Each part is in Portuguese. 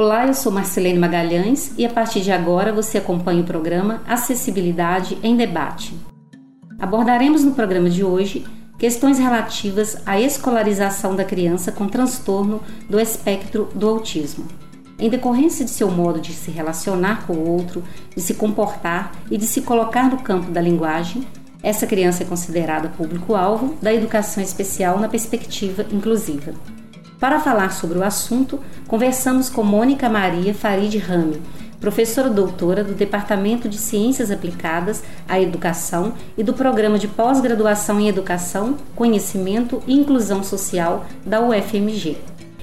Olá, eu sou Marcelene Magalhães e a partir de agora você acompanha o programa Acessibilidade em Debate. Abordaremos no programa de hoje questões relativas à escolarização da criança com transtorno do espectro do autismo. Em decorrência de seu modo de se relacionar com o outro, de se comportar e de se colocar no campo da linguagem, essa criança é considerada público-alvo da educação especial na perspectiva inclusiva. Para falar sobre o assunto, conversamos com Mônica Maria Farid Rami, professora doutora do Departamento de Ciências Aplicadas à Educação e do Programa de Pós-Graduação em Educação, Conhecimento e Inclusão Social da UFMG.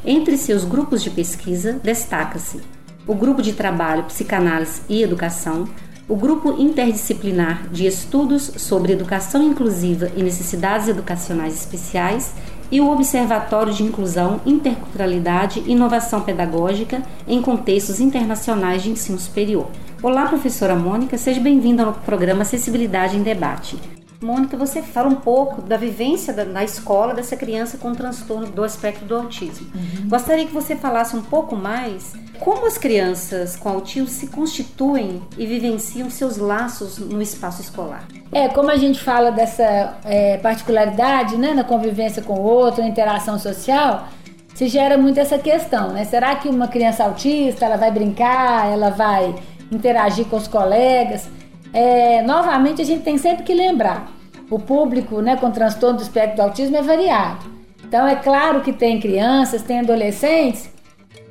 Entre seus grupos de pesquisa, destaca-se o Grupo de Trabalho Psicanálise e Educação, o Grupo Interdisciplinar de Estudos sobre Educação Inclusiva e Necessidades Educacionais Especiais e o Observatório de Inclusão, Interculturalidade e Inovação Pedagógica em Contextos Internacionais de Ensino Superior. Olá, professora Mônica, seja bem-vinda ao programa Acessibilidade em Debate. Mônica, você fala um pouco da vivência da, na escola dessa criança com transtorno do espectro do autismo. Uhum. Gostaria que você falasse um pouco mais como as crianças com autismo se constituem e vivenciam seus laços no espaço escolar. É, como a gente fala dessa é, particularidade né, na convivência com o outro, na interação social, se gera muito essa questão, né? Será que uma criança autista ela vai brincar, ela vai interagir com os colegas? É, novamente, a gente tem sempre que lembrar: o público né, com transtorno do espectro do autismo é variado. Então, é claro que tem crianças, tem adolescentes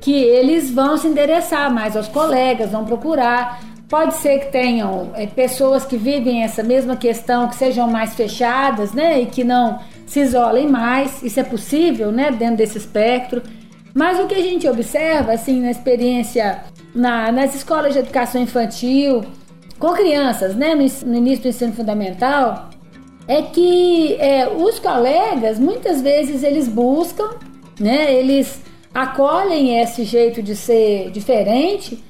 que eles vão se endereçar mais aos colegas, vão procurar. Pode ser que tenham é, pessoas que vivem essa mesma questão, que sejam mais fechadas, né, e que não se isolem mais. Isso é possível, né, dentro desse espectro. Mas o que a gente observa, assim, na experiência na, nas escolas de educação infantil, com crianças, né, no, no início do ensino fundamental, é que é, os colegas muitas vezes eles buscam, né, eles acolhem esse jeito de ser diferente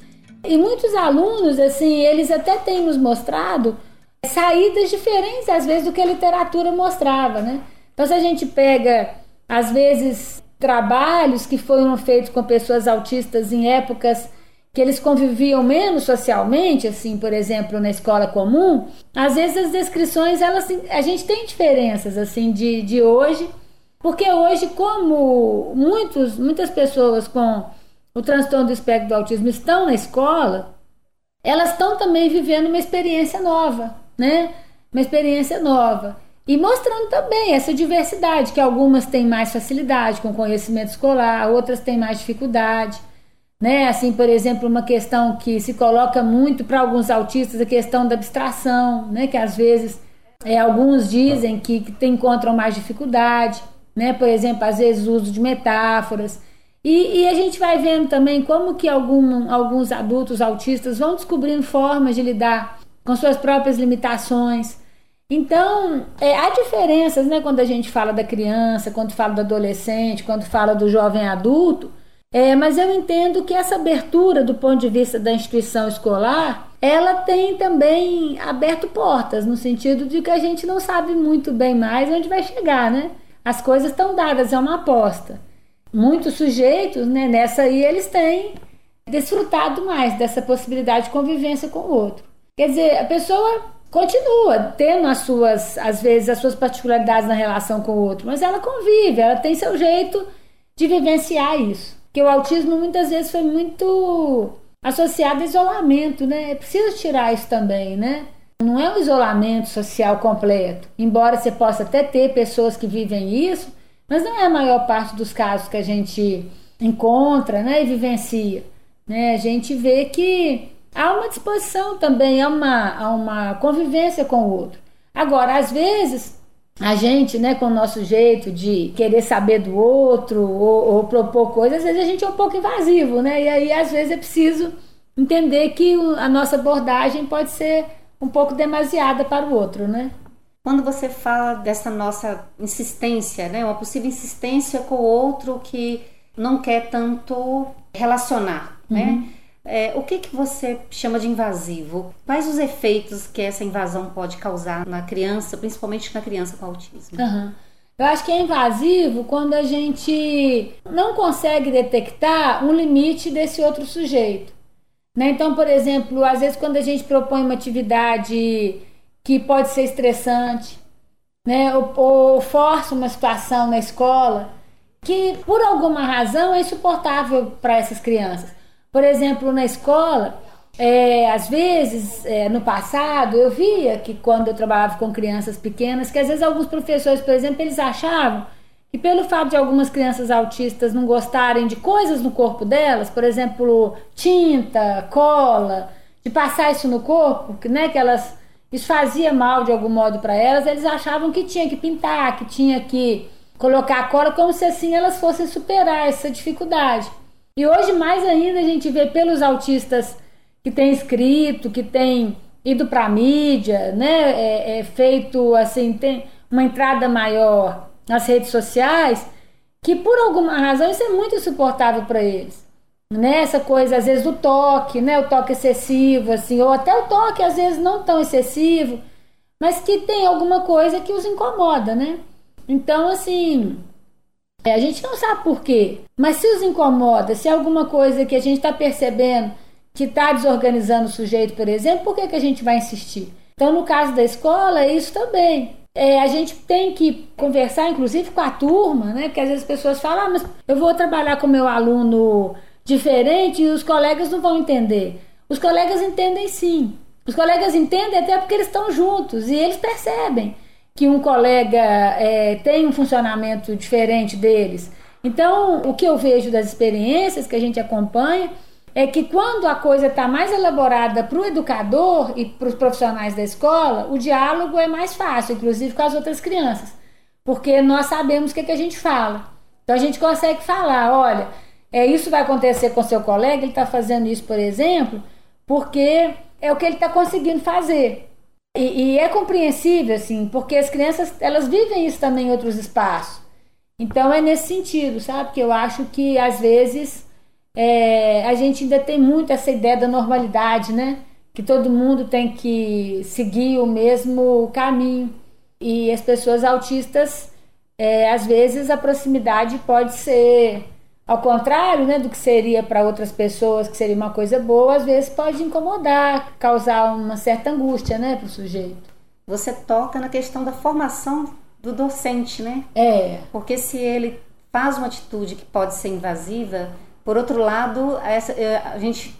e muitos alunos, assim, eles até têm nos mostrado saídas diferentes às vezes do que a literatura mostrava, né? Então se a gente pega às vezes trabalhos que foram feitos com pessoas autistas em épocas que eles conviviam menos socialmente, assim, por exemplo, na escola comum, às vezes as descrições, elas, a gente tem diferenças, assim, de, de hoje, porque hoje, como muitos, muitas pessoas com o transtorno do espectro do autismo estão na escola, elas estão também vivendo uma experiência nova, né? Uma experiência nova. E mostrando também essa diversidade, que algumas têm mais facilidade com conhecimento escolar, outras têm mais dificuldade né? Assim, por exemplo, uma questão que se coloca muito para alguns autistas, a questão da abstração, né? Que às vezes é, alguns dizem que, que encontram mais dificuldade, né? Por exemplo, às vezes o uso de metáforas. E, e, a gente vai vendo também como que algum, alguns adultos autistas vão descobrindo formas de lidar com suas próprias limitações. Então, é, há diferenças, né? Quando a gente fala da criança, quando fala do adolescente, quando fala do jovem adulto, é, mas eu entendo que essa abertura do ponto de vista da instituição escolar, ela tem também aberto portas, no sentido de que a gente não sabe muito bem mais onde vai chegar, né? As coisas estão dadas, é uma aposta. Muitos sujeitos, né, nessa aí, eles têm desfrutado mais dessa possibilidade de convivência com o outro. Quer dizer, a pessoa continua tendo as suas, às vezes, as suas particularidades na relação com o outro, mas ela convive, ela tem seu jeito de vivenciar isso que o autismo muitas vezes foi muito associado a isolamento, né? É preciso tirar isso também, né? Não é um isolamento social completo. Embora você possa até ter pessoas que vivem isso, mas não é a maior parte dos casos que a gente encontra né, e vivencia. Né? A gente vê que há uma disposição também, há uma, há uma convivência com o outro. Agora, às vezes, a gente, né, com o nosso jeito de querer saber do outro ou, ou, propor coisas, às vezes a gente é um pouco invasivo, né? E aí, às vezes, é preciso entender que a nossa abordagem pode ser um pouco demasiada para o outro, né? Quando você fala dessa nossa insistência, né, uma possível insistência com o outro que não quer tanto relacionar, né? uhum. né? É, o que, que você chama de invasivo? Quais os efeitos que essa invasão pode causar na criança, principalmente na criança com autismo? Uhum. Eu acho que é invasivo quando a gente não consegue detectar um limite desse outro sujeito. Né? Então, por exemplo, às vezes quando a gente propõe uma atividade que pode ser estressante, né? ou, ou força uma situação na escola que por alguma razão é insuportável para essas crianças. Por exemplo, na escola, é, às vezes, é, no passado, eu via que quando eu trabalhava com crianças pequenas, que às vezes alguns professores, por exemplo, eles achavam que pelo fato de algumas crianças autistas não gostarem de coisas no corpo delas, por exemplo, tinta, cola, de passar isso no corpo, que, né, que elas isso fazia mal de algum modo para elas, eles achavam que tinha que pintar, que tinha que colocar cola como se assim elas fossem superar essa dificuldade. E hoje, mais ainda, a gente vê pelos autistas que têm escrito, que têm ido para a mídia, né? É, é, feito assim, tem uma entrada maior nas redes sociais, que por alguma razão isso é muito insuportável para eles. Né? Essa coisa, às vezes, do toque, né? O toque excessivo, assim, ou até o toque, às vezes, não tão excessivo, mas que tem alguma coisa que os incomoda, né? Então, assim, é, a gente não sabe por quê, mas se os incomoda, se é alguma coisa que a gente está percebendo que está desorganizando o sujeito, por exemplo, por que, que a gente vai insistir? Então, no caso da escola, é isso também. É, a gente tem que conversar, inclusive, com a turma, né? Porque às vezes as pessoas falam, ah, mas eu vou trabalhar com meu aluno diferente e os colegas não vão entender. Os colegas entendem sim. Os colegas entendem até porque eles estão juntos e eles percebem que um colega é, tem um funcionamento diferente deles. Então, o que eu vejo das experiências que a gente acompanha é que quando a coisa está mais elaborada para o educador e para os profissionais da escola, o diálogo é mais fácil, inclusive com as outras crianças, porque nós sabemos o que, é que a gente fala. Então a gente consegue falar, olha, é isso vai acontecer com seu colega, ele está fazendo isso, por exemplo, porque é o que ele está conseguindo fazer. E, e, é compreensível, assim, porque as crianças, elas vivem isso também em outros espaços. Então é nesse sentido, sabe? Que eu acho que às vezes é, a gente ainda tem muito essa ideia da normalidade, né? Que todo mundo tem que seguir o mesmo caminho. E as pessoas autistas, é, às vezes a proximidade pode ser ao contrário né, do que seria para outras pessoas, que seria uma coisa boa, às vezes pode incomodar, causar uma certa angústia né, para o sujeito. Você toca na questão da formação do docente, né? É. Porque se ele faz uma atitude que pode ser invasiva, por outro lado, essa, é, a gente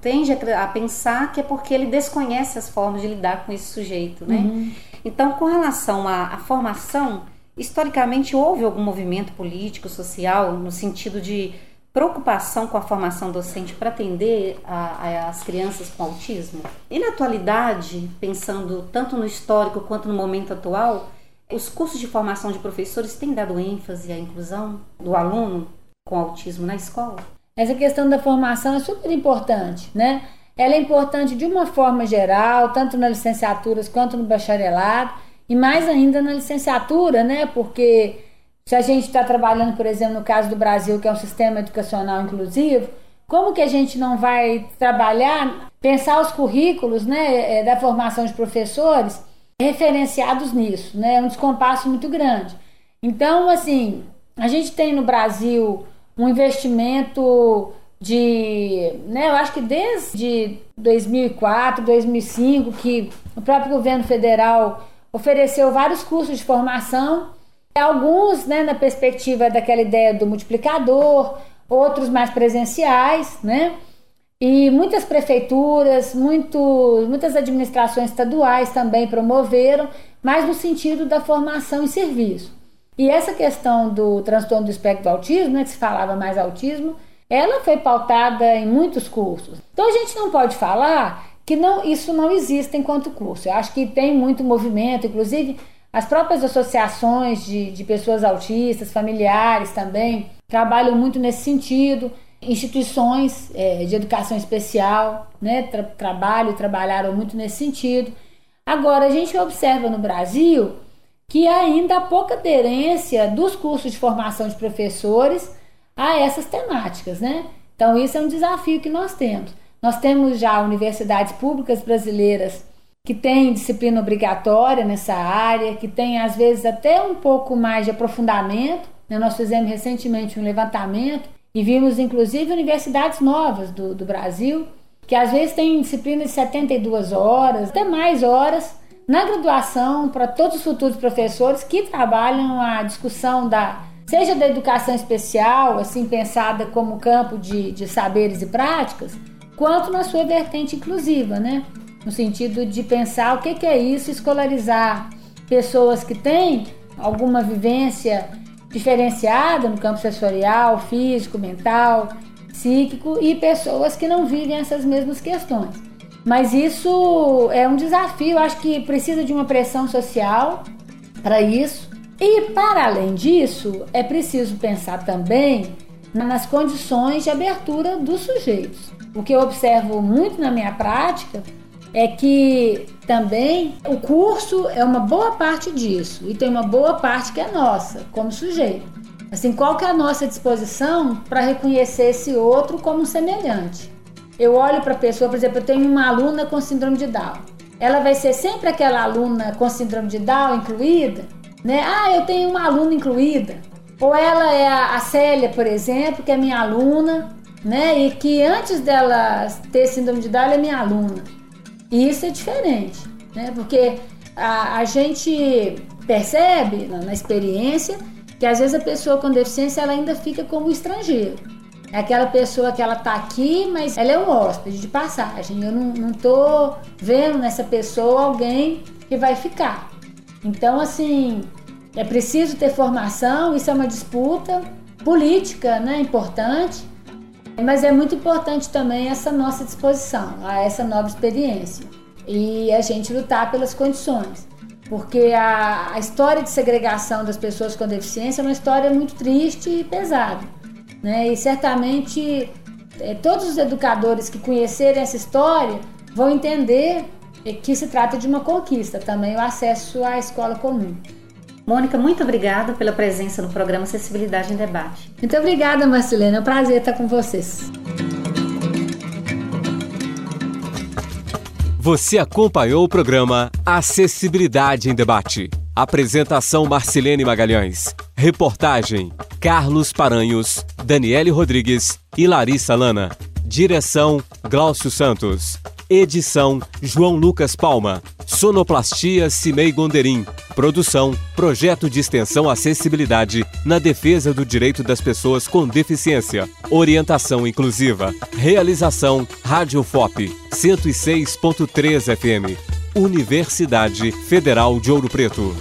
tende a pensar que é porque ele desconhece as formas de lidar com esse sujeito, né? Uhum. Então, com relação à, à formação, Historicamente, houve algum movimento político, social, no sentido de preocupação com a formação docente para atender a, a, as crianças com autismo? E na atualidade, pensando tanto no histórico quanto no momento atual, os cursos de formação de professores têm dado ênfase à inclusão do aluno com autismo na escola? Essa questão da formação é super importante, né? Ela é importante de uma forma geral, tanto nas licenciaturas quanto no bacharelado e mais ainda na licenciatura, né? Porque se a gente está trabalhando, por exemplo, no caso do Brasil, que é um sistema educacional inclusivo, como que a gente não vai trabalhar, pensar os currículos né, é, da formação de professores referenciados nisso, né? É um descompasso muito grande. Então, assim, a gente tem no Brasil um investimento de, né, eu acho que desde 2004, 2005, que o próprio governo federal ofereceu vários cursos de formação, alguns né, na perspectiva daquela ideia do multiplicador, outros mais presenciais, né? E muitas prefeituras, muito, muitas administrações estaduais também promoveram, mas no sentido da formação e serviço. E essa questão do transtorno do espectro do autismo, né, que se falava mais autismo, ela foi pautada em muitos cursos. Então a gente não pode falar que não, isso não existe enquanto curso. Eu acho que tem muito movimento, inclusive as próprias associações de, de pessoas autistas, familiares também, trabalham muito nesse sentido. instituições é, de educação especial, né, tra trabalho, trabalharam muito nesse sentido. Agora, a gente observa no Brasil que ainda há pouca aderência dos cursos de formação de professores a essas temáticas, né? Então, isso é um desafio que nós temos. Nós temos já universidades públicas brasileiras que têm disciplina obrigatória nessa área, que têm, às vezes, até um pouco mais de aprofundamento. Né? Nós fizemos recentemente um levantamento e vimos, inclusive, universidades novas do, do Brasil, que às vezes têm disciplina de 72 horas, até mais horas, na graduação para todos os futuros professores que trabalham a discussão da seja da educação especial, assim pensada como campo de, de saberes e práticas, quanto na sua vertente inclusiva, né? No sentido de pensar o que, é isso, escolarizar pessoas que têm alguma vivência diferenciada no campo sensorial, físico, mental, psíquico e pessoas que não vivem essas mesmas questões. Mas isso é um desafio, acho que precisa de uma pressão social para isso. E para além disso, é preciso pensar também nas condições de abertura dos sujeitos. O que eu observo muito na minha prática é que também o curso é uma boa parte disso e tem uma boa parte que é nossa, como sujeito. Assim, qual que é a nossa disposição para reconhecer esse outro como semelhante? Eu olho para a pessoa, por exemplo, eu tenho uma aluna com síndrome de Down. Ela vai ser sempre aquela aluna com síndrome de Down incluída, né? Ah, eu tenho uma aluna incluída. Ou ela é a, Célia, por exemplo, que é minha aluna, né? E que antes dela ter síndrome de Down, ela é minha aluna. E isso é diferente, né? Porque a, a gente percebe na, na experiência que às vezes a pessoa com deficiência ela ainda fica como estrangeiro. É aquela pessoa que ela tá aqui, mas ela é um hóspede de passagem. Eu não, não tô vendo nessa pessoa alguém que vai ficar. Então, assim, é preciso ter formação, isso é uma disputa política, né, importante, mas é muito importante também essa nossa disposição a essa nova experiência e a gente lutar pelas condições. Porque a, a história de segregação das pessoas com deficiência é uma história muito triste e pesada. Né? E certamente é, todos os educadores que conhecerem essa história vão entender que se trata de uma conquista também o acesso à escola comum. Mônica, muito obrigada pela presença no programa Acessibilidade em Debate. Muito obrigada, Marcelena. É um prazer estar com vocês. Você acompanhou o programa Acessibilidade em Debate. Apresentação Marcelene Magalhães. Reportagem Carlos Paranhos, Daniele Rodrigues e Larissa Lana. Direção Glaucio Santos. Edição João Lucas Palma. Sonoplastia Cimei Gonderim. Produção Projeto de Extensão Acessibilidade na defesa do direito das pessoas com deficiência. Orientação inclusiva. Realização Rádio FOP 106.3 FM. Universidade Federal de Ouro Preto.